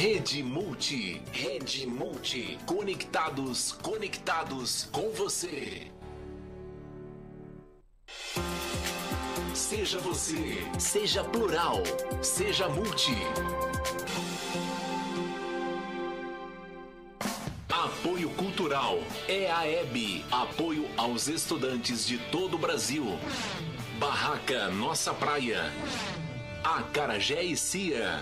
Rede Multi, Rede Multi, conectados, conectados com você. Seja você, seja plural, seja multi. Apoio Cultural, EAEB, apoio aos estudantes de todo o Brasil. Barraca Nossa Praia, Acarajé e Cia.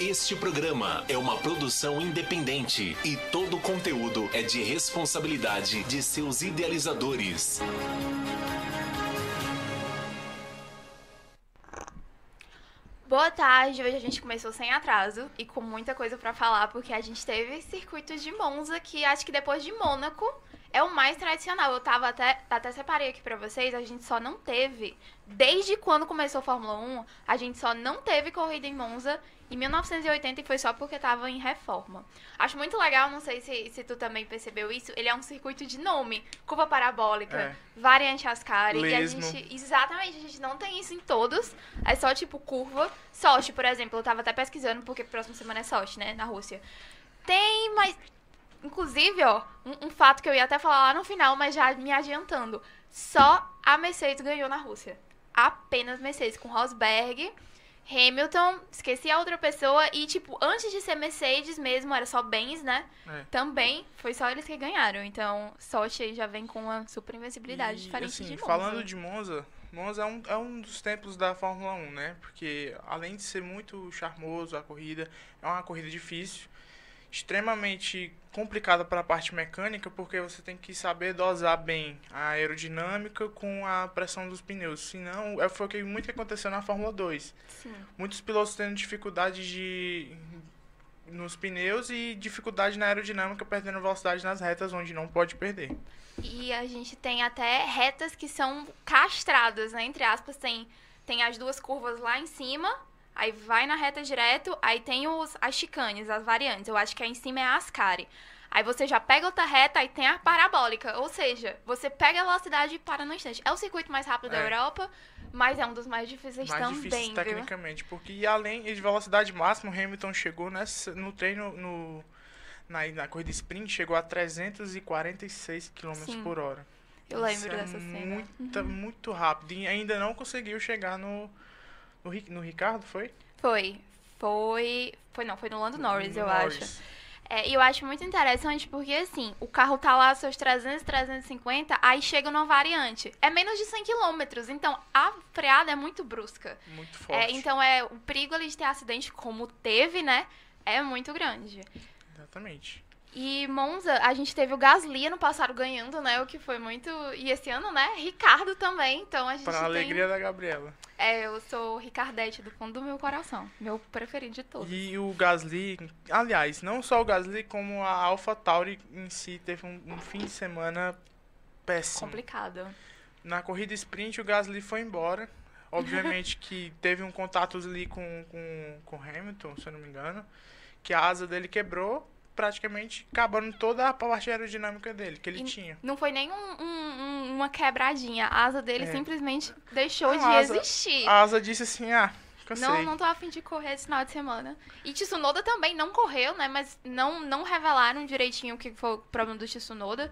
Este programa é uma produção independente e todo o conteúdo é de responsabilidade de seus idealizadores. Boa tarde, hoje a gente começou sem atraso e com muita coisa pra falar, porque a gente teve circuito de Monza, que acho que depois de Mônaco é o mais tradicional. Eu tava até, até separei aqui pra vocês, a gente só não teve, desde quando começou a Fórmula 1, a gente só não teve corrida em Monza em 1980 e foi só porque tava em reforma. Acho muito legal, não sei se, se tu também percebeu isso, ele é um circuito de nome, curva parabólica, É. variante Ascari, e a gente, exatamente, a gente não tem isso em todos, é só tipo curva. Sochi, por exemplo, eu tava até pesquisando porque próxima semana é Sochi, né, na Rússia. Tem, mas Inclusive, ó, um, um fato que eu ia até falar lá no final, mas já me adiantando. Só a Mercedes ganhou na Rússia. Apenas Mercedes, com Rosberg, Hamilton, esqueci a outra pessoa. E, tipo, antes de ser Mercedes mesmo, era só Benz, né? É. Também foi só eles que ganharam. Então, Sochi aí já vem com uma super invencibilidade E, diferente assim, de Monza. Falando de Monza, Monza é um, é um dos templos da Fórmula 1, né? Porque além de ser muito charmoso a corrida, é uma corrida difícil, extremamente complicada para a parte mecânica, porque você tem que saber dosar bem a aerodinâmica com a pressão dos pneus. Senão, é, foi o que muito que aconteceu na Fórmula 2. Sim. Muitos pilotos tendo dificuldade de nos pneus e dificuldade na aerodinâmica, perdendo velocidade nas retas onde não pode perder. E a gente tem até retas que são castradas, né? Entre aspas, tem, tem as duas curvas lá em cima, aí vai na reta direto, aí tem os, as chicanes, as variantes. Eu acho que aí em cima é a Ascari. Aí você já pega outra reta, aí tem a parabólica. Ou seja, você pega a velocidade e para no instante. É o circuito mais rápido da É. Europa, mas é um dos mais difíceis mais também, difíceis viu? tecnicamente, porque além de velocidade máxima, o Hamilton chegou nessa, no treino no na, na corrida sprint chegou a 346 km Sim. por hora. Eu lembro Isso é dessa cena. Uhum. Muita, muito rápido e ainda não conseguiu chegar no no, no Ricardo, foi? Foi. Foi. Foi não, foi no Lando Norris, No eu Norris. acho. É, e eu acho muito interessante porque, assim, o carro tá lá seus 300, 350, aí chega numa variante. É menos de 100 km, então a freada é muito brusca. Muito É, forte. então é o perigo ali de ter acidente, como teve, né? É muito grande. Exatamente. E Monza, a gente teve o Gasly ano passado ganhando, né? O que foi muito. E esse ano, né? Ricardo também. Então a gente Para a tem. alegria da Gabriela. É, eu sou Ricardete do fundo do meu coração. Meu preferido de todos. E o Gasly, aliás, não só o Gasly, como a AlphaTauri em si teve um, um fim de semana péssimo. Complicado. Na corrida sprint, o Gasly foi embora. Obviamente que teve um contato ali com, com, com o Hamilton, se eu não me engano. Que a asa dele quebrou, praticamente acabando toda a parte aerodinâmica dele, que ele E tinha. Não foi nem um- um- um- uma quebradinha. A asa dele É. simplesmente deixou Não, de asa- existir. A asa disse assim, ah, cansei. Não, não tô afim de correr esse final de semana. E Tsunoda também não correu, né? Mas não, não revelaram direitinho o que foi o problema do Tsunoda.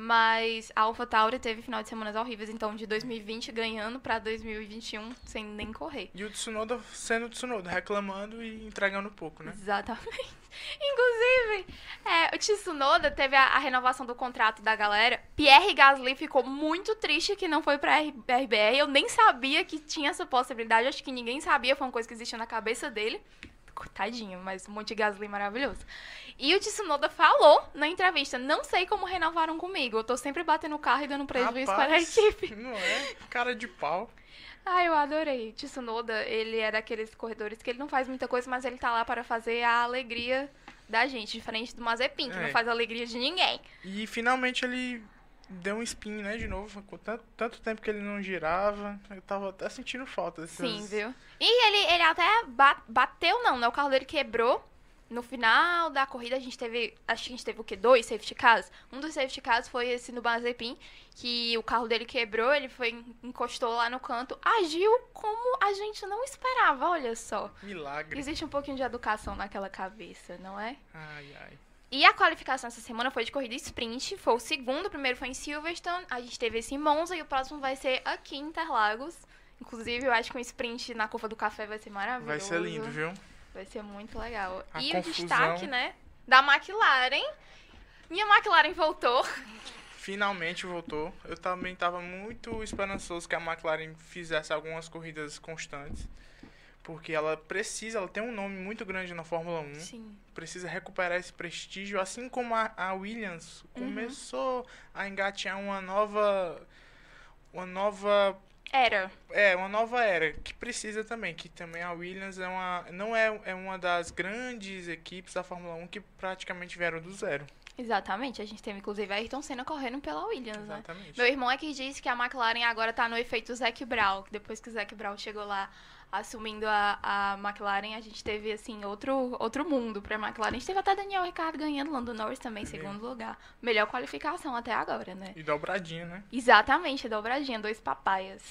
Mas a AlphaTauri teve final de semanas horríveis. Então, de 2020 ganhando pra 2021 sem nem correr. E o Tsunoda sendo o Tsunoda, reclamando e entregando pouco, né? Exatamente. Inclusive, é, o Tsunoda teve a, a renovação do contrato da galera. Pierre Gasly ficou muito triste que não foi pra RBR. Eu nem sabia que tinha essa possibilidade. Acho que ninguém sabia. Foi uma coisa que existia na cabeça dele. Tadinho, mas um monte de Gasly maravilhoso. E o Tsunoda falou na entrevista: Não sei como renovaram comigo. Eu tô sempre batendo o carro e dando prejuízo para a Rapaz, equipe. Não é? Cara de pau. Ah, eu adorei. Tsunoda, ele é daqueles corredores que ele não faz muita coisa, mas ele tá lá para fazer a alegria da gente, diferente do Mazepin, que É. não faz a alegria de ninguém. E finalmente ele deu um spin, né, de novo. Com tanto, tanto tempo que ele não girava. Eu tava até sentindo falta. Dessas... Sim, viu? E ele, ele até ba- bateu, não, né? O carro dele quebrou. no final da corrida a gente teve, acho que a gente teve o quê? Dois safety cars. Um dos safety cars foi esse no Mazepin, que o carro dele quebrou, ele foi encostou lá no canto, agiu como a gente não esperava, olha só. Milagre. Existe um pouquinho de educação naquela cabeça, não é? Ai, ai. E a qualificação essa semana foi de corrida sprint, foi o segundo, o primeiro foi em Silverstone, a gente teve esse em Monza e o próximo vai ser aqui em Interlagos. Inclusive, eu acho que um sprint na curva do café vai ser maravilhoso. Vai ser lindo, viu? Vai ser muito legal. A e confusão. o destaque, né, da McLaren. Minha McLaren voltou. Finalmente voltou. Eu também estava muito esperançoso que a McLaren fizesse algumas corridas constantes. Porque ela precisa, ela tem um nome muito grande na Fórmula 1. Sim. Precisa recuperar esse prestígio, assim como a, a Williams Uhum. começou a engatear uma nova. Uma nova Era. É, uma nova era, que precisa também, que também a Williams é uma, não é, é uma das grandes equipes da Fórmula 1 que praticamente vieram do zero. Exatamente. A gente teve, inclusive, a Ayrton Senna correndo pela Williams, né? Exatamente. Meu irmão é que disse que a McLaren agora tá no efeito Zac Brown. Depois que o Zac Brown chegou lá assumindo a, a McLaren, a gente teve, assim, outro, outro mundo pra McLaren. A gente teve até Daniel Ricciardo ganhando, Lando Norris também, Foi segundo lugar. Melhor qualificação até agora, né? E dobradinha, né? Exatamente, dobradinha, dois papaias.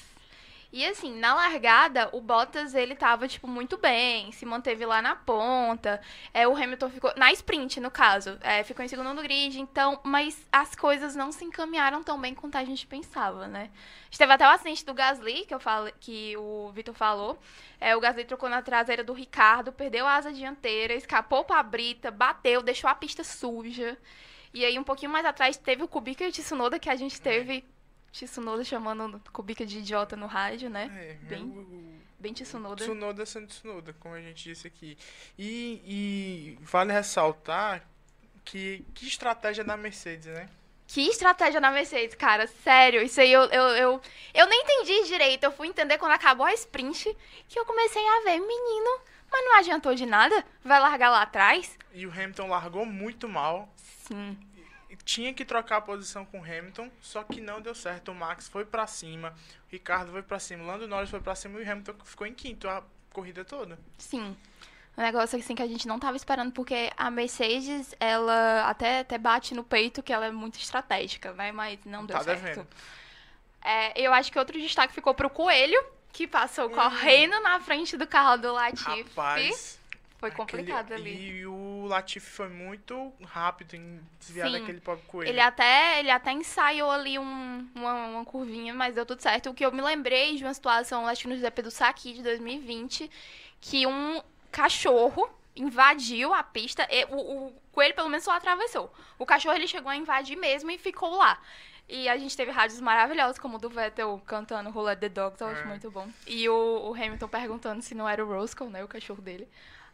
E assim, na largada, o Bottas, ele tava, tipo, muito bem, se manteve lá na ponta. É, o Hamilton ficou, na sprint, no caso, é, ficou em segundo no grid, então, mas as coisas não se encaminharam tão bem quanto a gente pensava, né? A gente teve até o acidente do Gasly, que, eu falo, que o Vitor falou. É, o Gasly trocou na traseira do Ricardo, perdeu a asa dianteira, escapou pra brita, bateu, deixou a pista suja. E aí, um pouquinho mais atrás, teve o Kubica e o Tsunoda, que a gente teve Tsunoda chamando Kubica de idiota no rádio, né? É, Bem o- o- Bem Tsunoda. Tsunoda sendo Tsunoda, como a gente disse aqui. E, e vale ressaltar que, que estratégia da Mercedes, né? Que estratégia na Mercedes, cara. Sério, isso aí eu, eu, eu, eu nem entendi direito. Eu fui entender quando acabou a sprint, que eu comecei a ver, menino, mas não adiantou de nada? Vai largar lá atrás? E o Hamilton largou muito mal. Sim. Tinha que trocar a posição com o Hamilton, só que não deu certo. O Max foi pra cima, o Ricardo foi pra cima, o Lando Norris foi pra cima e o Hamilton ficou em quinto a corrida toda. Sim. Um negócio assim que a gente não tava esperando, porque a Mercedes, ela até, até bate no peito que ela é muito estratégica, né? Mas não deu Tá certo. É, eu acho que outro destaque ficou pro Coelho, que passou Hum. correndo na frente do carro do Latifi. Rapaz. Foi complicado aquele- ali. E o Latifi foi muito rápido em desviar Sim. daquele pobre coelho. Ele até, ele até ensaiou ali um- uma, uma curvinha, mas deu tudo certo. O que eu me lembrei de uma situação, acho que no GP do Saki de 2020, que um cachorro invadiu a pista. e o, o coelho, pelo menos, só atravessou. O cachorro, ele chegou a invadir mesmo e ficou lá. E a gente teve rádios maravilhosos, como o do Vettel cantando Who Let the Dogs, eu acho É. muito bom. E o, o Hamilton perguntando se não era o Roscoe, né, o cachorro dele.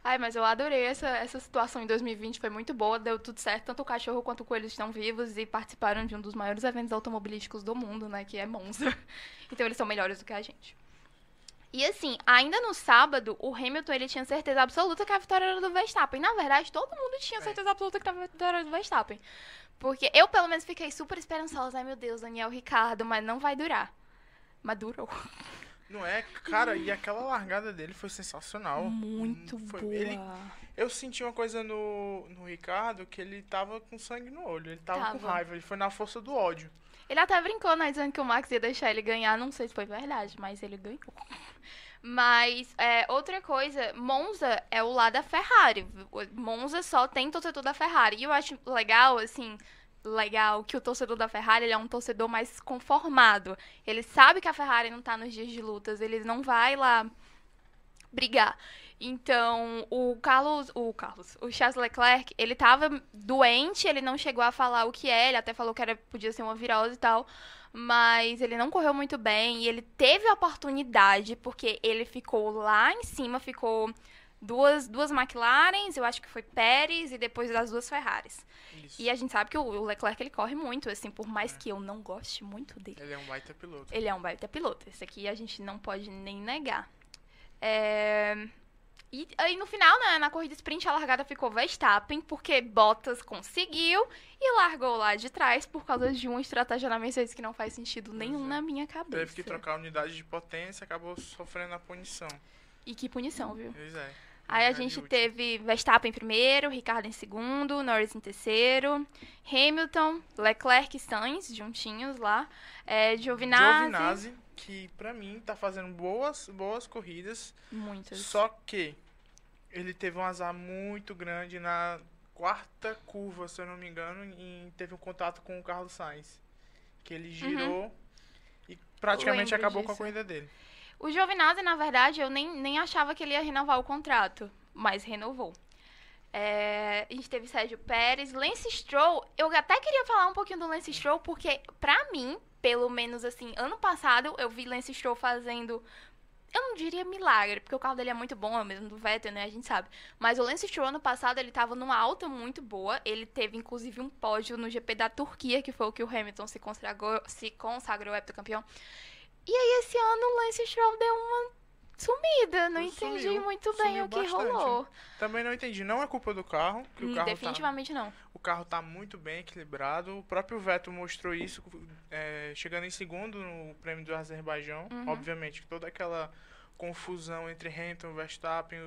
Ai, mas eu adorei essa, essa situação em 2020, foi muito boa, deu tudo certo. Tanto o cachorro quanto o coelho estão vivos e participaram de um dos maiores eventos automobilísticos do mundo, né? Que é Monza. Então eles são melhores do que a gente. E assim, ainda no sábado, o Hamilton ele tinha certeza absoluta que a vitória era do Verstappen. Na verdade, todo mundo tinha certeza absoluta que a vitória era do Verstappen. Porque eu, pelo menos, fiquei super esperançosa. Ai, meu Deus, Daniel Ricardo, mas não vai durar. Mas durou. Não é? Cara, e aquela largada dele foi sensacional. Muito Foi- boa. ele- Eu senti uma coisa no, no Ricardo que ele tava com sangue no olho. Ele tava, com Tava. raiva. Ele foi na força do ódio. Ele até brincou, né? Dizendo que o Max ia deixar ele ganhar. Não sei se foi verdade, mas ele ganhou. Mas, é, outra coisa, Monza é o lado da Ferrari. Monza só tem torcedor da Ferrari. E eu acho legal, assim, legal que o torcedor da Ferrari ele é um torcedor mais conformado. Ele sabe que a Ferrari não tá nos dias de lutas. Ele não vai lá brigar. Então, o Carlos, o Carlos, o Charles Leclerc, ele tava doente, ele não chegou a falar o que é, ele até falou que era, podia ser uma virose e tal, mas ele não correu muito bem e ele teve a oportunidade, porque ele ficou lá em cima, ficou duas, duas McLarens, eu acho que foi Pérez e depois das duas Ferraris. Isso. E a gente sabe que o Leclerc, ele corre muito, assim, por mais que eu não goste muito dele. Ele é um baita piloto. Ele é um baita piloto. Esse aqui a gente não pode nem negar. É, E aí no final, né, na corrida sprint, a largada ficou Verstappen, porque Bottas conseguiu e largou lá de trás por causa de uma estratégia na Mercedes que não faz sentido nenhum é. na minha cabeça. Teve que trocar a unidade de potência, acabou sofrendo a punição. E que punição, viu? Pois é. Aí a gente teve Verstappen em primeiro, Ricardo em segundo, Norris em terceiro, Hamilton, Leclerc e Sainz juntinhos lá, é, Giovinazzi, Giovinazzi, que pra mim tá fazendo boas, boas corridas, muitos. só que ele teve um azar muito grande na quarta curva, se eu não me engano, e teve um contato com o Carlos Sainz, que ele girou e praticamente acabou com a disso. corrida dele. O Giovinazzi, na verdade, eu nem, nem achava que ele ia renovar o contrato, mas renovou. É, a gente teve Sérgio Pérez, Lance Stroll. Eu até queria falar um pouquinho do Lance Stroll, porque pra mim, pelo menos assim, ano passado eu vi Lance Stroll fazendo. Eu não diria milagre, porque o carro dele é muito bom, é o mesmo do Vettel, né? A gente sabe. Mas o Lance Stroll ano passado ele tava numa alta muito boa. Ele teve inclusive um pódio no GP da Turquia, que foi o que o Hamilton se consagrou, se consagrou heptacampeão. E aí esse ano o Lance Stroll deu uma sumida. Não Sumiu, entendi muito bem sumiu o que bastante. rolou. Também não entendi, não é culpa do carro, que o Hum, carro tá Definitivamente não. O carro tá muito bem equilibrado. O próprio Vettel mostrou isso, é, chegando em segundo no prêmio do Azerbaijão. Uhum. Obviamente, toda aquela confusão entre Hamilton Verstappen,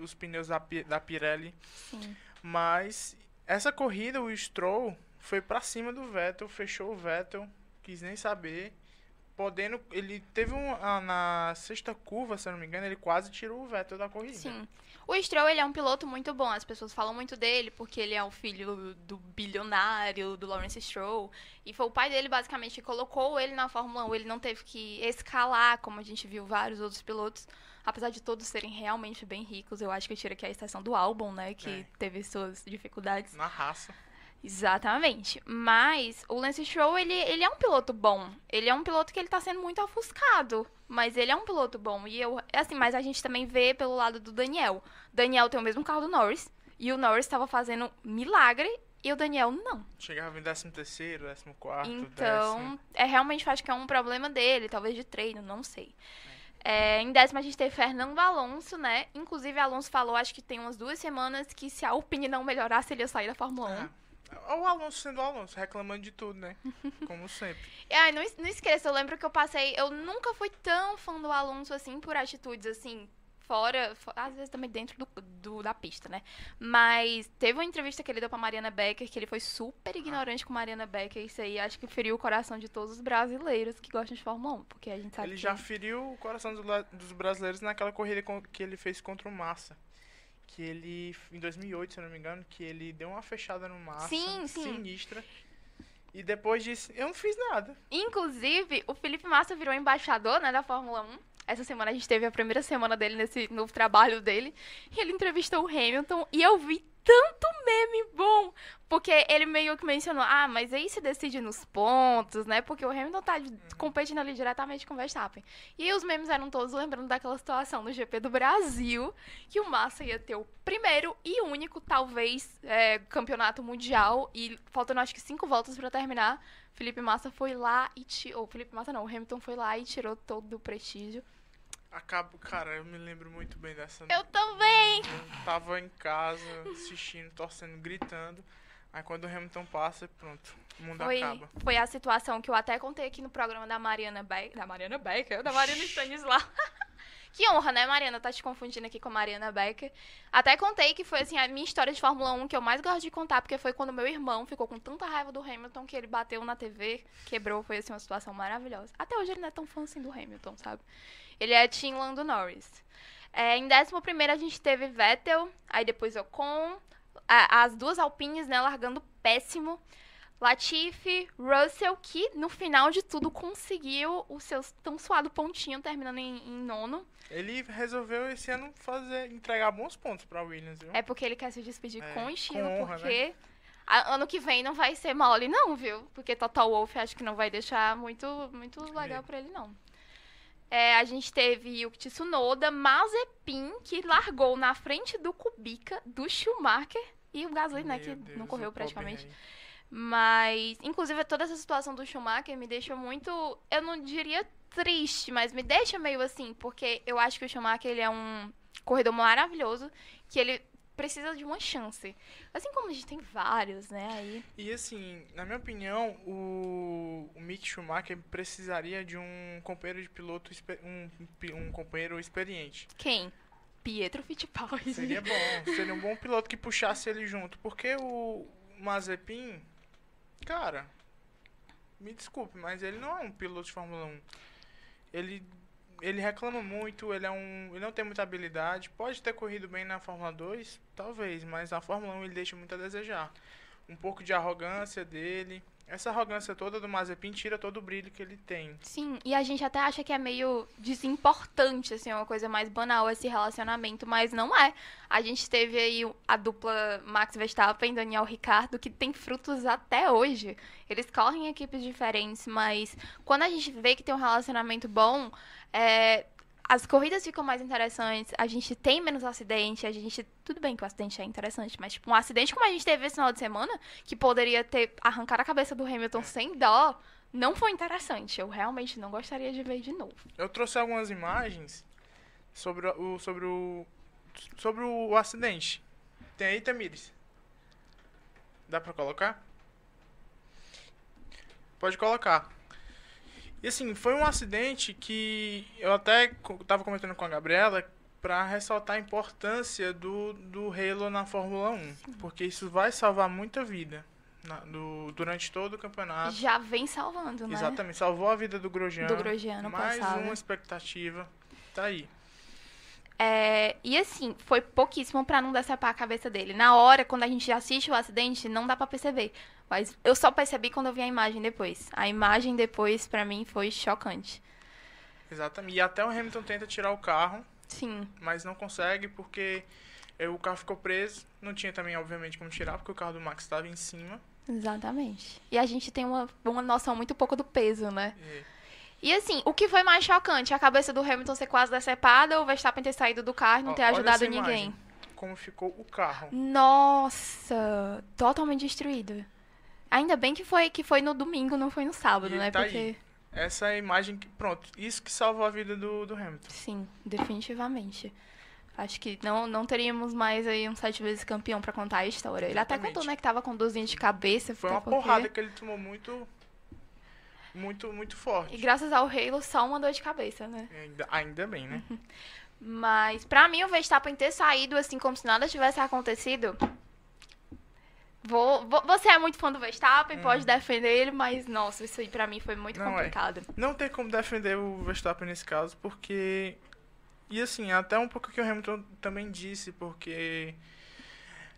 os, pneus da, da Pirelli. Sim. Mas essa corrida, o Stroll foi pra cima do Vettel, fechou o Vettel, quis nem saber. Podendo, ele teve um. ah, Na sexta curva, se eu não me engano, ele quase tirou o Vettel da corrida. Sim. O Stroll, ele é um piloto muito bom. As pessoas falam muito dele porque ele é o filho do bilionário, do Lawrence Stroll. E foi o pai dele, basicamente, que colocou ele na Fórmula 1. Ele não teve que escalar, como a gente viu vários outros pilotos. Apesar de todos serem realmente bem ricos, eu acho que eu tiro aqui a exceção do álbum, né? Que É. teve suas dificuldades. Na raça. Exatamente. Mas o Lance Stroll, ele, ele é um piloto bom. Ele é um piloto que ele tá sendo muito ofuscado. Mas ele é um piloto bom. E eu, assim, mas a gente também vê pelo lado do Daniel. Daniel tem o mesmo carro do Norris. E o Norris estava fazendo milagre. E o Daniel não. Chegava em 13 terceiro, 14 quarto, Então, é realmente acho que é um problema dele, talvez de treino, não sei. É, em décimo a gente teve Fernando Alonso, né? Inclusive, Alonso falou, acho que tem umas duas semanas, que se a Alpine não melhorasse, ele ia sair da Fórmula 1. É. O Alonso sendo o Alonso, reclamando de tudo, né? Como sempre. Ai, não, não esqueça, eu lembro que eu passei. Eu nunca fui tão fã do Alonso assim por atitudes assim. Fora, fo- às vezes também dentro do, do- da pista, né? Mas teve uma entrevista que ele deu pra Mariana Becker, que ele foi super ignorante com Mariana Becker. Isso aí acho que feriu o coração de todos os brasileiros que gostam de Fórmula 1. Porque a gente sabe Ele que... já feriu o coração dos brasileiros naquela corrida que ele fez contra o Massa. Que ele, em 2008, se eu não me engano, que ele deu uma fechada no Massa. Sim, sim. Sinistra. E depois disse, eu não fiz nada. Inclusive, o Felipe Massa virou embaixador, né, da Fórmula 1. Essa semana a gente teve a primeira semana dele nesse novo trabalho dele. E ele entrevistou o Hamilton e eu vi tanto meme bom. Porque ele meio que mencionou, ah, mas aí se decide nos pontos, né? Porque o Hamilton tá competindo ali diretamente com o Verstappen. E os memes eram todos lembrando daquela situação no GP do Brasil, que o Massa ia ter o primeiro e único, talvez, é, campeonato mundial. E faltando acho que cinco voltas pra terminar. Felipe Massa foi lá e tirou. Felipe Massa não, o Hamilton foi lá e tirou todo o prestígio. Acabo, cara, eu me lembro muito bem dessa. Eu também! Eu tava em casa, assistindo, torcendo, gritando. Aí quando o Hamilton passa, pronto, o mundo Foi, acaba. foi a situação que eu até contei aqui no programa da Mariana Becker. Da Mariana Becker? Da Mariana Stanislau. que honra, né, Mariana? Tá te confundindo aqui com a Mariana Becker. Até contei que foi, assim, a minha história de Fórmula 1 que eu mais gosto de contar, porque foi quando meu irmão ficou com tanta raiva do Hamilton que ele bateu na TV, quebrou. Foi, assim, uma situação maravilhosa. Até hoje ele não é tão fã, assim, do Hamilton, sabe? Ele é Team Lando Norris. É, em 11 a gente teve Vettel, aí depois Ocon, a- as duas Alpines, né, largando péssimo. Latifi, Russell, que no final de tudo conseguiu o seu tão suado pontinho, terminando em, em nono. Ele resolveu esse ano fazer, entregar bons pontos pra Williams, viu? É porque ele quer se despedir É, com estilo, com honra, porque a- ano que vem não vai ser mole, não, viu? Porque Total Wolff acho que não vai deixar muito, muito legal pra ele, não. É, a gente teve o Tsunoda, Mazepin, que largou na frente do Kubica, do Schumacher, e o Gasly, né, Meu que Deus, não correu praticamente. rei. Mas, inclusive, toda essa situação do Schumacher me deixa muito, eu não diria triste, mas me deixa meio assim, porque eu acho que o Schumacher ele é um corredor maravilhoso, que ele precisa de uma chance. Assim como a gente tem vários, né, aí. E assim, na minha opinião, o, o Mick Schumacher precisaria de um companheiro de piloto, um, um companheiro experiente. Quem? Pietro Fittipaldi. Seria bom. Seria um bom piloto que puxasse ele junto. Porque o Mazepin, cara, me desculpe, mas ele não é um piloto de Fórmula 1. Ele, ele reclama muito, ele, é um, ele não tem muita habilidade. Pode ter corrido bem na Fórmula 2, talvez, mas na Fórmula 1 ele deixa muito a desejar. Um pouco de arrogância dele. Essa arrogância toda do Mazepin tira todo o brilho que ele tem. Sim, e a gente até acha que é meio desimportante, assim, uma coisa mais banal esse relacionamento, mas não é. A gente teve aí a dupla Max Verstappen e Daniel Ricciardo, que tem frutos até hoje. Eles correm em equipes diferentes, mas quando a gente vê que tem um relacionamento bom, é, as corridas ficam mais interessantes, a gente tem menos acidente, a gente. Tudo bem que o acidente é interessante, mas tipo, um acidente como a gente teve esse final de semana, que poderia ter arrancado a cabeça do Hamilton sem dó, não foi interessante. Eu realmente não gostaria de ver de novo. Eu trouxe algumas imagens sobre o. sobre o. sobre o acidente. Tem aí, Tamires? Dá pra colocar? Pode colocar. E assim, foi um acidente que eu até estava comentando com a Gabriela para ressaltar a importância do, do Halo na Fórmula 1, porque isso vai salvar muita vida na, do, durante todo o campeonato. Já vem salvando, né? Exatamente, salvou a vida do Grosjean. Do Grosjean Mais passado. uma expectativa. Tá aí. É, e assim, foi pouquíssimo pra não decepar a cabeça dele. Na hora, quando a gente assiste o acidente, não dá pra perceber. Mas eu só percebi quando eu vi a imagem depois. A imagem depois, pra mim, foi chocante. Exatamente. E até o Hamilton tenta tirar o carro, Sim, mas não consegue porque eh, o carro ficou preso. Não tinha também, obviamente, como tirar, porque o carro do Max estava em cima. exatamente. E a gente tem uma, uma noção muito pouco do peso, né? E, E assim, o que foi mais chocante? A cabeça do Hamilton ser quase decepada ou o Verstappen ter saído do carro e não ter olha ajudado ninguém? Como ficou o carro. Nossa, totalmente destruído. Ainda bem que foi que foi no domingo, não foi no sábado, E né? tá aí. Porque Essa é a imagem que. Pronto, isso que salvou a vida do, do Hamilton. sim, definitivamente. Acho que não, não teríamos mais aí um sete vezes campeão pra contar a história. Ele até contou, né, que tava com dorzinha de cabeça. Foi uma porque- porrada que ele tomou muito. Muito, muito forte. E graças ao Halo, só uma dor de cabeça, né? Ainda, ainda bem, né? Mas pra mim o Verstappen ter saído assim como se nada tivesse acontecido. Vou, vou- você é muito fã do Verstappen, pode defender ele, mas nossa, isso aí pra mim foi muito Não, é. complicado. Não tem como defender o Verstappen nesse caso, porque. E assim, até um pouco que o Hamilton também disse, porque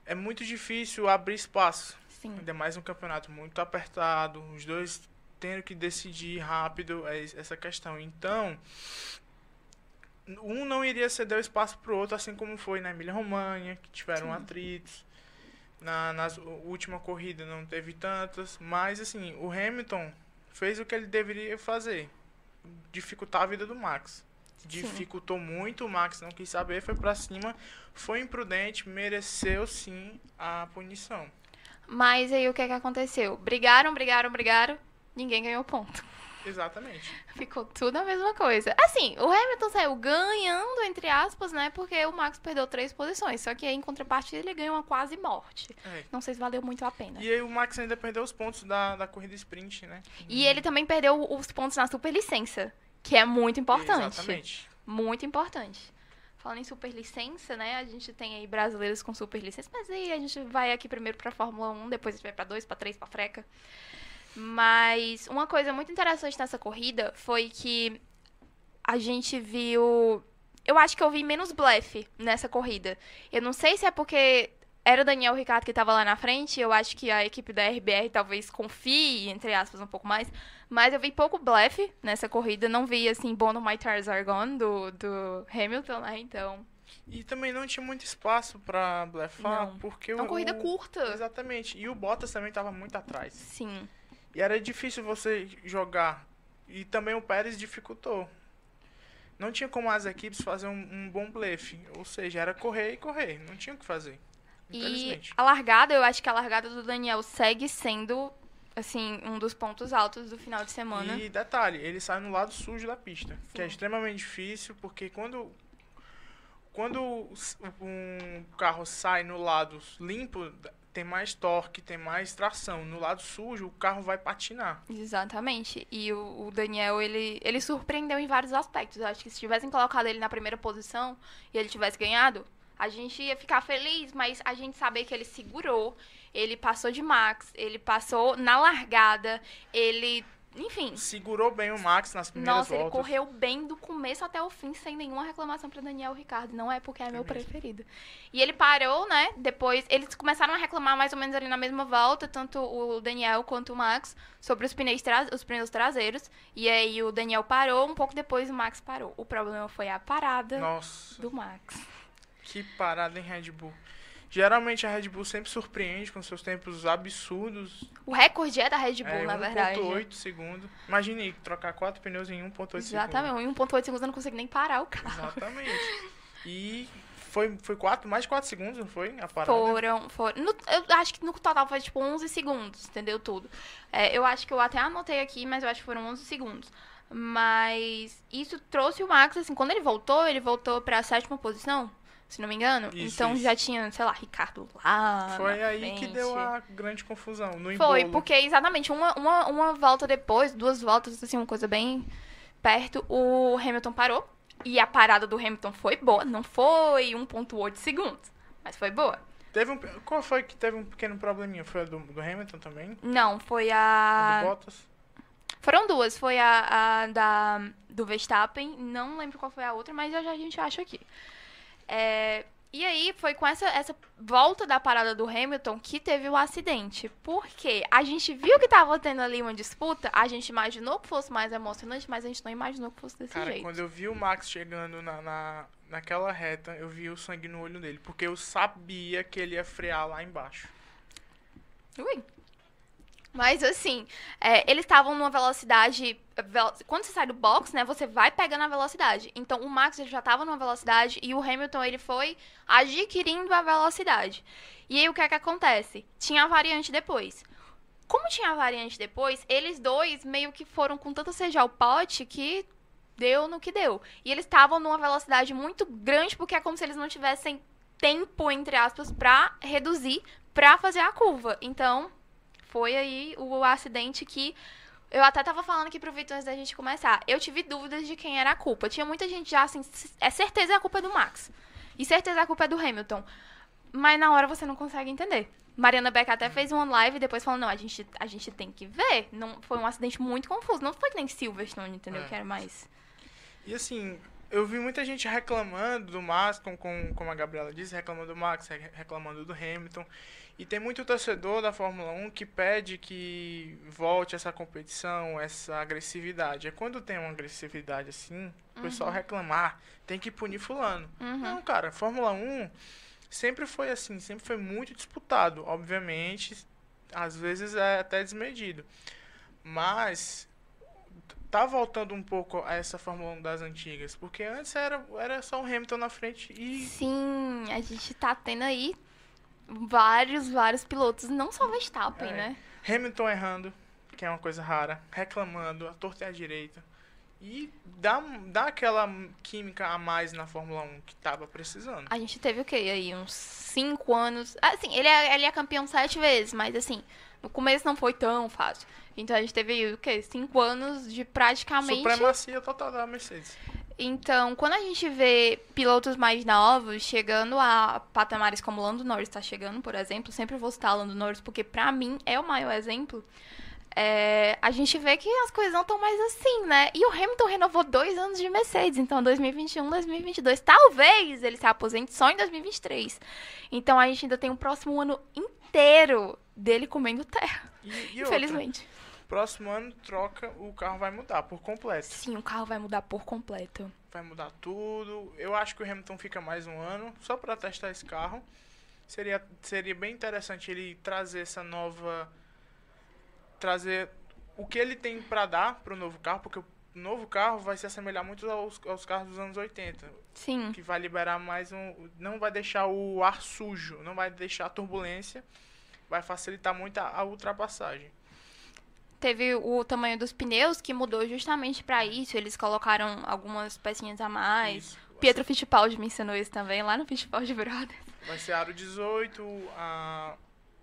é muito difícil abrir espaço. Sim. Ainda mais um campeonato muito apertado, os dois tendo que decidir rápido é es- essa questão. Então, um não iria ceder o espaço pro outro, assim como foi na Emília-Romanha, que tiveram atritos. Na última corrida não teve tantas, mas assim, o Hamilton fez o que ele deveria fazer, dificultar a vida do Max. Dificultou muito, o Max não quis saber, foi pra cima, foi imprudente, mereceu sim a punição. Mas aí o que que aconteceu? Brigaram, brigaram, brigaram, ninguém ganhou ponto. Exatamente. Ficou tudo a mesma coisa. Assim, o Hamilton saiu ganhando, entre aspas, né? Porque o Max perdeu três posições. Só que aí, em contrapartida, ele ganhou uma quase morte. É. Não sei se valeu muito a pena. E aí o Max ainda perdeu os pontos da, da corrida sprint, né? E ele também perdeu os pontos na superlicença, que é muito importante. Exatamente. Muito importante. Falando em superlicença, né? A gente tem aí brasileiros com superlicença, mas aí a gente vai aqui primeiro pra Fórmula 1, depois a gente vai pra 2, pra 3, pra Freca. Mas uma coisa muito interessante nessa corrida foi que a gente viu. Eu acho que eu vi menos blefe nessa corrida. Eu não sei se é porque era o Daniel Ricciardo que estava lá na frente. Eu acho que a equipe da RBR talvez confie, entre aspas, um pouco mais. Mas eu vi pouco blefe nessa corrida. Não vi, assim, Bono My Tires Are Gone do, do Hamilton, né? Então. E também não tinha muito espaço pra blefar, Não. porque É uma o, corrida curta. Exatamente. E o Bottas também tava muito atrás. Sim. E era difícil você jogar. E também o Pérez dificultou. Não tinha como as equipes fazer um, um bom blefe. Ou seja, era correr e correr. Não tinha o que fazer. E Infelizmente. a largada, eu acho que a largada do Daniel segue sendo, assim, um dos pontos altos do final de semana. E detalhe, ele sai no lado sujo da pista, que é extremamente difícil, porque quando quando um carro sai no lado limpo, tem mais torque, tem mais tração. No lado sujo, o carro vai patinar. Exatamente. E o, o Daniel, ele, ele surpreendeu em vários aspectos. Eu acho que se tivessem colocado ele na primeira posição e ele tivesse ganhado, a gente ia ficar feliz, mas a gente saber que ele segurou, ele passou de Max, ele passou na largada, ele enfim. Segurou bem o Max nas primeiras Nossa, voltas. ele correu bem do começo até o fim, sem nenhuma reclamação para Daniel Ricardo. Não é porque é, É meu mesmo. preferido. E ele parou, né? Depois, eles começaram a reclamar mais ou menos ali na mesma volta, tanto o Daniel quanto o Max, sobre os pneus, tra os pneus traseiros. E aí o Daniel parou, um pouco depois o Max parou. O problema foi a parada Nossa, do Max. que parada em Red Bull. Geralmente a Red Bull sempre surpreende com seus tempos absurdos. O recorde é da Red Bull, é, na verdade. 1.8 segundo. Imagine trocar quatro pneus em 1.8 segundos. Exatamente. Em 1.8 segundos eu não consigo nem parar o carro. Exatamente. E foi, foi quatro, mais de 4 segundos, não foi? A parada? Foram, foram. no- eu acho que no total foi tipo 11 segundos, entendeu? Tudo. É, eu acho que eu até anotei aqui, mas eu acho que foram 11 segundos. Mas isso trouxe o Max, assim, quando ele voltou, ele voltou pra sétima posição, se não me engano. Isso, então isso. já tinha, sei lá, Ricardo lá. Foi aí que frente. deu a grande confusão. No Foi, embolo. porque exatamente uma, uma, uma volta depois, duas voltas, assim, uma coisa bem perto, o Hamilton parou. E a parada do Hamilton foi boa. Não foi 1,8 segundos, mas foi boa. Teve um, qual foi que teve um pequeno probleminha? Foi a do, do Hamilton também? Não, foi A a. do Bottas? Foram duas. Foi a, a da, do Verstappen. Não lembro qual foi a outra, mas já, já a gente acha aqui. É, e aí foi com essa, essa volta da parada do Hamilton que teve o acidente. Porque a gente viu que tava tendo ali uma disputa, a gente imaginou que fosse mais emocionante, mas a gente não imaginou que fosse desse Cara, jeito. quando eu vi o Max chegando na, na, naquela reta, eu vi o sangue no olho dele. Porque eu sabia que ele ia frear lá embaixo. Ui. Mas assim, é, eles estavam numa velocidade. vel- Quando você sai do box, né, você vai pegando a velocidade. Então o Max ele já estava numa velocidade e o Hamilton ele foi adquirindo a velocidade. E aí o que é que acontece? Tinha a variante depois. Como tinha a variante depois, eles dois meio que foram com tanta sede ao pote que deu no que deu. E eles estavam numa velocidade muito grande porque é como se eles não tivessem tempo, entre aspas, pra reduzir, pra fazer a curva. Então, foi aí o acidente que eu até tava falando aqui pro Vitor antes da gente começar. Eu tive dúvidas de quem era a culpa. Tinha muita gente já assim, é certeza a culpa é do Max. E certeza a culpa é do Hamilton. Mas na hora você não consegue entender. Mariana Beck até fez uma live e depois falou: não, a gente, a gente tem que ver. Não, foi um acidente muito confuso. Não foi que nem Silverstone, entendeu? É. Que era mais. E assim, eu vi muita gente reclamando do Max, como, como, a Gabriela disse, reclamando do Max, re- reclamando do Hamilton. E tem muito torcedor da Fórmula 1 que pede que volte essa competição, essa agressividade. É quando tem uma agressividade assim, o pessoal reclamar, tem que punir fulano. Uhum. Não, cara, Fórmula 1 sempre foi assim, sempre foi muito disputado. Obviamente, às vezes é até desmedido. Mas tá voltando um pouco a essa Fórmula 1 das antigas. Porque antes era, era só o Hamilton na frente e. Sim, a gente tá tendo aí vários, vários pilotos, não só Verstappen, É. né? Hamilton errando, que é uma coisa rara, reclamando, a torta e a direita. E dá, dá aquela química a mais na Fórmula 1 que tava precisando. A gente teve o quê? Aí, uns cinco anos. Assim, ele é, ele é campeão sete vezes, mas assim, no começo não foi tão fácil. Então a gente teve o quê? Cinco anos de praticamente. Supremacia total da Mercedes. Então, quando a gente vê pilotos mais novos chegando a patamares como o Lando Norris está chegando, por exemplo, sempre vou citar o Lando Norris porque pra mim é o maior exemplo. é, a gente vê que as coisas não estão mais assim, né? E o Hamilton renovou dois anos de Mercedes, então 2021, 2022. Talvez ele se aposente só em 2023. Então a gente ainda tem o próximo ano inteiro dele comendo terra, E, e outra, infelizmente. próximo ano troca, o carro vai mudar por completo. Sim, o carro vai mudar por completo. Vai mudar tudo. Eu acho que o Hamilton fica mais um ano só para testar esse carro. Seria, seria bem interessante ele trazer essa nova. Trazer o que ele tem para dar pro novo carro, porque o novo carro vai se assemelhar muito aos, aos carros dos anos 80. Sim. Que vai liberar mais um. Não vai deixar o ar sujo, não vai deixar a turbulência. Vai facilitar muito a, a ultrapassagem. Teve o tamanho dos pneus que mudou justamente pra isso. Eles colocaram algumas pecinhas a mais. Isso. Pietro Fittipaldi me ensinou isso também, lá no Fittipaldi Brothers. Vai ser aro 18, a...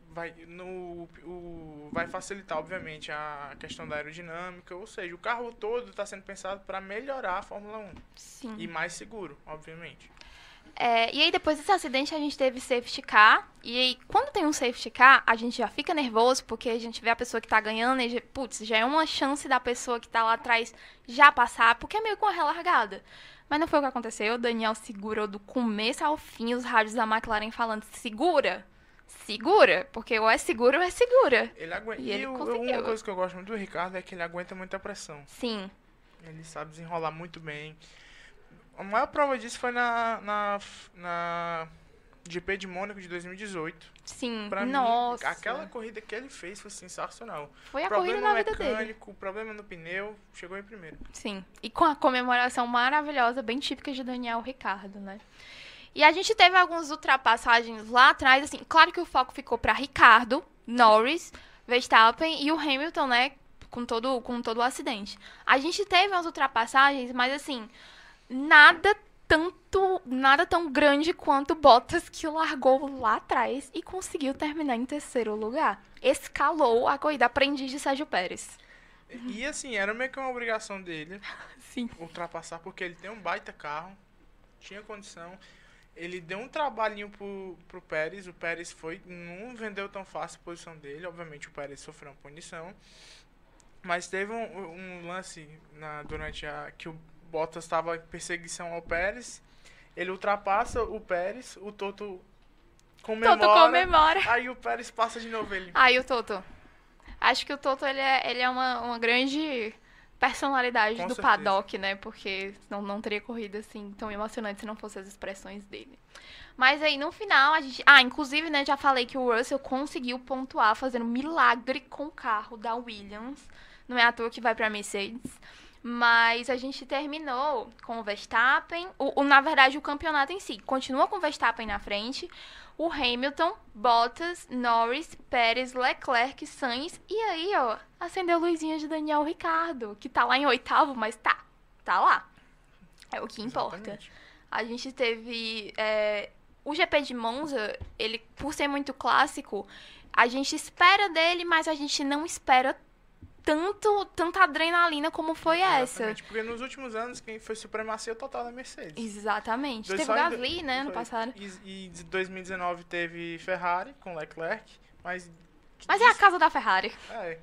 vai, no, o, vai facilitar, obviamente, a questão da aerodinâmica, ou seja, o carro todo está sendo pensado para melhorar a Fórmula 1 Sim. e mais seguro, obviamente. É, e aí, depois desse acidente, a gente teve safety car. E aí, quando tem um safety car, a gente já fica nervoso, porque a gente vê a pessoa que tá ganhando e, putz, já é uma chance da pessoa que tá lá atrás já passar, porque é meio com a relargada. Mas não foi o que aconteceu. O Daniel segurou do começo ao fim os rádios da McLaren falando: segura, segura, porque ou é segura ou é segura. Ele aguenta. E E, ele conseguiu. uma coisa que eu gosto muito do Ricardo é que ele aguenta muita pressão. Sim, Ele sabe desenrolar muito bem. A maior prova disso foi na, na, na GP de Mônaco de 2018. sim. Pra Nossa. mim, aquela corrida que ele fez foi sensacional. foi a problema corrida na vida dele. mecânico, problema no pneu, chegou em primeiro. Sim. E com a comemoração maravilhosa, bem típica de Daniel Ricardo, né? E a gente teve algumas ultrapassagens lá atrás, assim, claro que o foco ficou para Ricardo, Norris, Verstappen e o Hamilton, né, com todo, com todo o acidente. A gente teve umas ultrapassagens, mas assim, nada tanto, nada tão grande quanto Bottas que largou lá atrás e conseguiu terminar em terceiro lugar. Escalou a corrida aprendiz de Sérgio Pérez. E assim, era meio que uma obrigação dele Sim. ultrapassar, porque ele tem um baita carro, tinha condição. Ele deu um trabalhinho pro, pro Pérez, o Pérez foi, não vendeu tão fácil a posição dele, obviamente o Pérez sofreu uma punição. Mas teve um, um lance na, durante a que o Bottas estava em perseguição ao Pérez. Ele ultrapassa o Pérez, o Toto comemora. Toto comemora. Aí o Pérez passa de novo ele. E o Toto? Acho que o Toto, ele é, ele é uma, uma grande personalidade Com do certeza. paddock, né? Porque não, não teria corrida assim tão emocionante se não fossem as expressões dele. Mas aí, no final, a gente... Ah, inclusive, né, já falei que o Russell conseguiu pontuar fazendo milagre com o carro da Williams. Não é à toa que vai pra Mercedes. Mas a gente terminou com o Verstappen. O, o- na verdade, o campeonato em si continua com o Verstappen na frente. O Hamilton, Bottas, Norris, Pérez, Leclerc, Sainz. E aí, ó, acendeu a luzinha de Daniel Ricardo, que tá lá em oitavo, mas tá. Tá lá. É o que importa. Exatamente. A gente teve. é, o GP de Monza, ele, por ser muito clássico, a gente espera dele, mas a gente não espera tanto, tanta adrenalina como foi essa. Exatamente, Porque nos últimos anos quem foi supremacia total da Mercedes. Exatamente. Dois- Teve em do- Gasly, né, ano foi. passado. E, e de 2019 teve Ferrari com Leclerc, mas. Mas é a casa da Ferrari. É,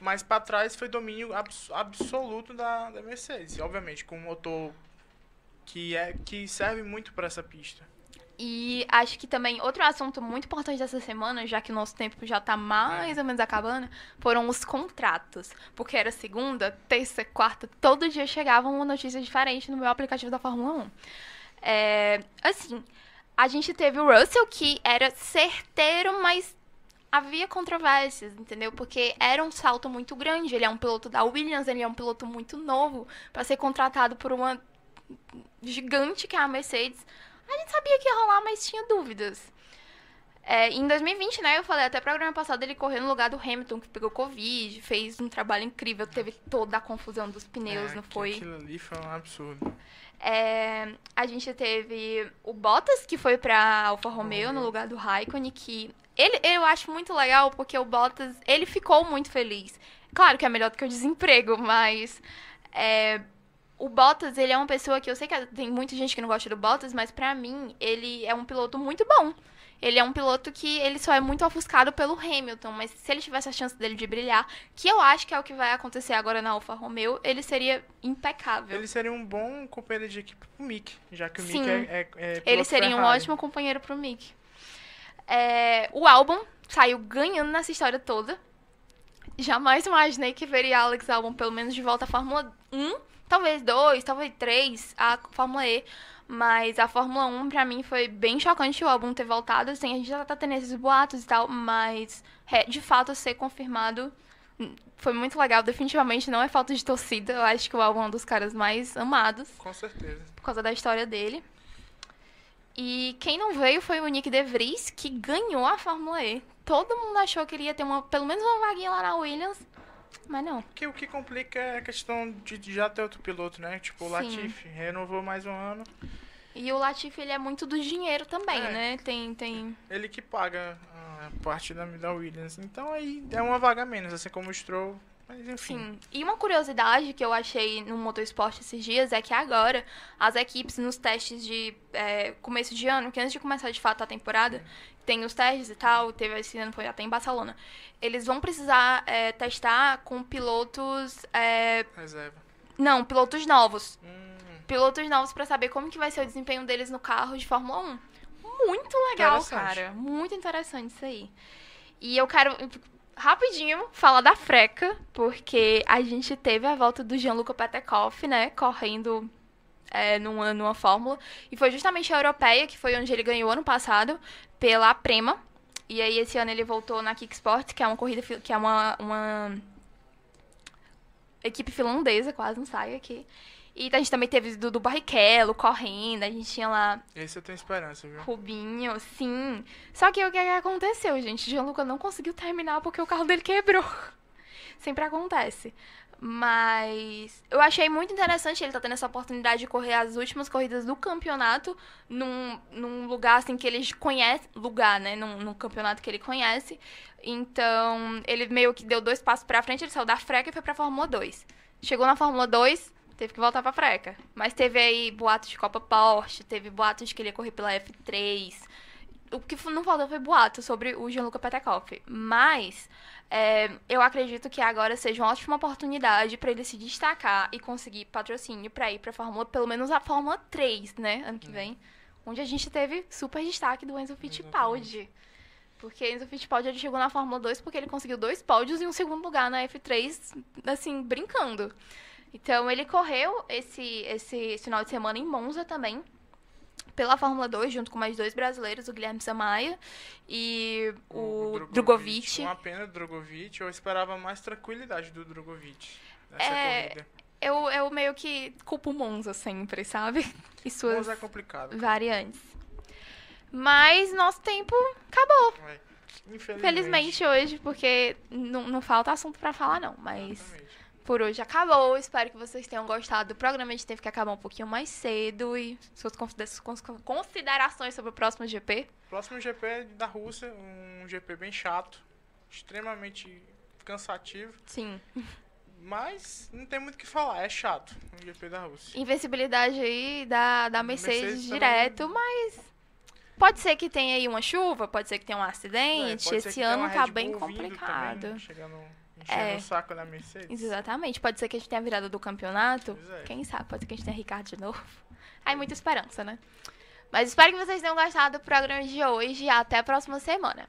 mas pra trás foi domínio abs- absoluto da, da Mercedes. Obviamente, com um motor que, é, que serve muito pra essa pista. E acho que também outro assunto muito importante dessa semana, já que o nosso tempo já tá mais ou menos acabando, foram os contratos. Porque era segunda, terça, quarta, todo dia chegava uma notícia diferente no meu aplicativo da Fórmula 1. É, assim, a gente teve o Russell, que era certeiro, mas havia controvérsias, entendeu? Porque era um salto muito grande. Ele é um piloto da Williams, ele é um piloto muito novo para ser contratado por uma gigante que é a Mercedes. A gente sabia que ia rolar, mas tinha dúvidas. É, em 2020, né, eu falei até programa passado, ele correu no lugar do Hamilton, que pegou Covid, fez um trabalho incrível, teve toda a confusão dos pneus, É, não foi? Aquilo ali foi um absurdo. É, a gente teve o Bottas, que foi pra Alfa Romeo no Romeo. lugar do Raikkonen, que ele, eu acho muito legal, porque o Bottas, ele ficou muito feliz. Claro que é melhor do que o desemprego, mas é, o Bottas, ele é uma pessoa que eu sei que tem muita gente que não gosta do Bottas, mas pra mim, ele é um piloto muito bom. Ele é um piloto que ele só é muito ofuscado pelo Hamilton, mas se ele tivesse a chance dele de brilhar, que eu acho que é o que vai acontecer agora na Alfa Romeo, ele seria impecável. Ele seria um bom companheiro de equipe pro Mick, já que o Sim. Mick é, é, é Ele seria um ótimo companheiro pro Mick. É, o álbum saiu ganhando nessa história toda. Jamais imaginei que veria Alex Albon pelo menos de volta à Fórmula 1, talvez 2, talvez 3, a Fórmula E. Mas a Fórmula 1, pra mim, foi bem chocante o álbum ter voltado. Assim, a gente já tá tendo esses boatos e tal, mas é, de fato ser confirmado hum, foi muito legal. Definitivamente não é falta de torcida. Eu acho que o álbum é um dos caras mais amados Com certeza. por causa da história dele. E quem não veio foi o Nick De Vries, que ganhou a Fórmula E. Todo mundo achou que ele ia ter uma, pelo menos uma vaguinha lá na Williams, mas não. Que, o que complica é a questão de já ter outro piloto, né? Tipo, o Sim. Latifi renovou mais um ano. E o Latifi, ele é muito do dinheiro também, É. né? Tem, tem... Ele que paga a parte da, da Williams. Então aí é uma vaga menos, assim como o Stroll. Mas enfim. Sim. E uma curiosidade que eu achei no Motorsport esses dias é que agora as equipes nos testes de é, começo de ano, que antes de começar de fato a temporada, tem os testes e tal, teve esse ano foi até em Barcelona. Eles vão precisar é, testar com pilotos. é, Reserva. não, pilotos novos. Hum, Pilotos novos pra saber como que vai ser o desempenho deles no carro de Fórmula 1. Muito legal, cara. Muito interessante isso aí. E eu quero rapidinho falar da Freca, porque a gente teve a volta do Gianluca Petekoff, né, correndo é, numa, numa fórmula. E foi justamente a Europeia, que foi onde ele ganhou ano passado, pela Prema. E aí esse ano ele voltou na Kicksport, que é uma corrida, que é uma, uma equipe finlandesa, quase não sai aqui. E a gente também teve Dudu Barrichello correndo, a gente tinha lá esse eu tenho esperança, viu? Rubinho, sim. Só que o que aconteceu, gente? Gianluca não conseguiu terminar porque o carro dele quebrou. Sempre acontece. Mas eu achei muito interessante ele tá tendo essa oportunidade de correr as últimas corridas do campeonato num, num lugar assim que ele conhece. Lugar, né? Num, num campeonato que ele conhece. Então, ele meio que deu dois passos pra frente, ele saiu da freca e foi pra Fórmula 2. Chegou na Fórmula 2, teve que voltar pra freca. Mas teve aí boatos de Copa Porsche, teve boatos de que ele ia correr pela F3. O que não faltou foi boato sobre o Gianluca Petekoff. Mas é, eu acredito que agora seja uma ótima oportunidade pra ele se destacar e conseguir patrocínio pra ir pra Fórmula, pelo menos a Fórmula 3, né? Ano que vem. Onde a gente teve super destaque do Enzo Fittipaldi. Porque Enzo Fittipaldi ele chegou na Fórmula 2 porque ele conseguiu dois pódios e um segundo lugar na F3, assim, brincando. Então ele correu esse, esse final de semana em Monza também, pela Fórmula 2, junto com mais dois brasileiros, o Guilherme Samaia e o, Drogovic. Uma pena do Drogovic. Eu esperava mais tranquilidade do Drogovic nessa É, corrida. Eu, eu meio que culpo o Monza sempre, sabe? E suas Monza é complicado. variantes. Mas nosso tempo acabou. Vai. Infelizmente. Felizmente hoje, porque não, não falta assunto pra falar, não. Mas Exatamente. Por hoje acabou. Espero que vocês tenham gostado do programa. A gente teve que acabar um pouquinho mais cedo. E suas considera- cons- considerações sobre o próximo GP. Próximo GP é da Rússia, um GP bem chato, extremamente cansativo, Sim. mas não tem muito o que falar, é chato o GP da Rússia. Invencibilidade aí da, da Mercedes, Mercedes direto, mas. Pode ser que tenha aí uma chuva, pode ser que tenha um É, acidente. ser Esse ano tá bem complicado. Também, chegando, enchendo É. o saco da Mercedes. Exatamente. Pode ser que a gente tenha virado do campeonato. É. Quem sabe? Pode ser que a gente tenha Ricardo de novo. Aí muita esperança, né? Mas espero que vocês tenham gostado do programa de hoje e até a próxima semana.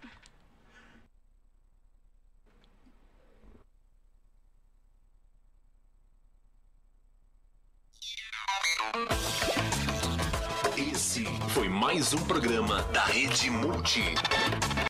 Esse foi mais um programa da Rede Multi.